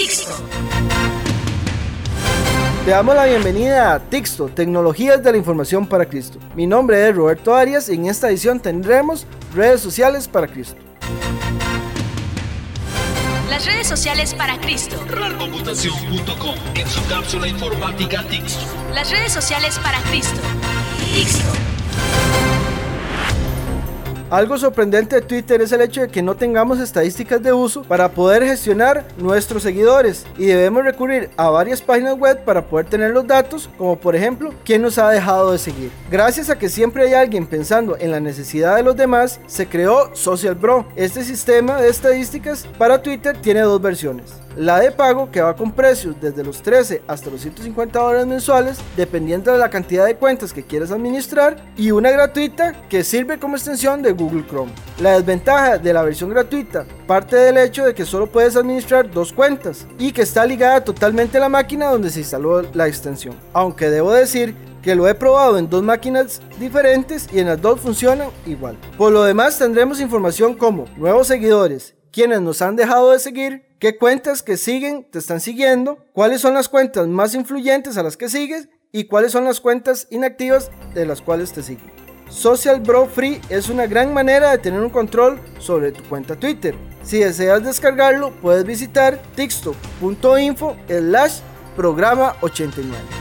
Tixto. Te damos la bienvenida a Tixto, Tecnologías de la Información para Cristo. Mi nombre es Roberto Arias y en esta edición tendremos redes sociales para Cristo. Las redes sociales para Cristo. RARcomputación.com en su cápsula informática Tixto. Las redes sociales para Cristo. Tixto. Algo sorprendente de Twitter es el hecho de que no tengamos estadísticas de uso para poder gestionar nuestros seguidores y debemos recurrir a varias páginas web para poder tener los datos, como por ejemplo, quién nos ha dejado de seguir. Gracias a que siempre hay alguien pensando en la necesidad de los demás, se creó Social Bro. Este sistema de estadísticas para Twitter tiene dos versiones. La de pago que va con precios desde los 13 hasta los 150 dólares mensuales, dependiendo de la cantidad de cuentas que quieras administrar, y una gratuita que sirve como extensión de Google Chrome. La desventaja de la versión gratuita parte del hecho de que solo puedes administrar dos cuentas y que está ligada totalmente a la máquina donde se instaló la extensión. Aunque debo decir que lo he probado en dos máquinas diferentes y en las dos funcionan igual. Por lo demás tendremos información como nuevos seguidores, quienes nos han dejado de seguir, qué cuentas que siguen te están siguiendo, cuáles son las cuentas más influyentes a las que sigues y cuáles son las cuentas inactivas de las cuales te siguen. Social Bro Free es una gran manera de tener un control sobre tu cuenta Twitter. Si deseas descargarlo, puedes visitar tixto.info slash programa 89.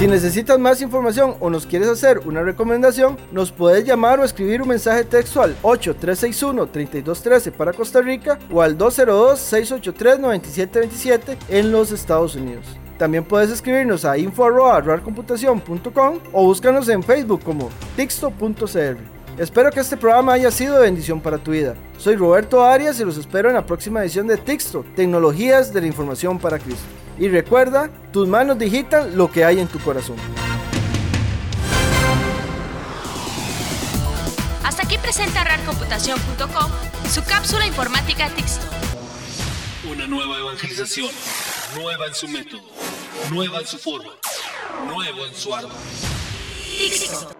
Si necesitas más información o nos quieres hacer una recomendación, nos puedes llamar o escribir un mensaje texto al 8361-3213 para Costa Rica o al 202-683-9727 en los Estados Unidos. También puedes escribirnos a info.rarcomputación.com o búscanos en Facebook como tixto.cr. Espero que este programa haya sido de bendición para tu vida. Soy Roberto Arias y los espero en la próxima edición de Tixto, Tecnologías de la Información para Cristo. Y recuerda, tus manos digitan lo que hay en tu corazón. Hasta aquí presenta RARcomputación.com su cápsula informática Tixto. Una nueva evangelización, nueva en su método, nueva en su forma, nuevo en su ardor. Tixto.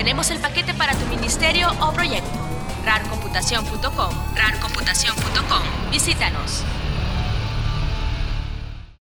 Tenemos el paquete para tu ministerio o proyecto. RARcomputación.com, RARcomputación.com. Visítanos.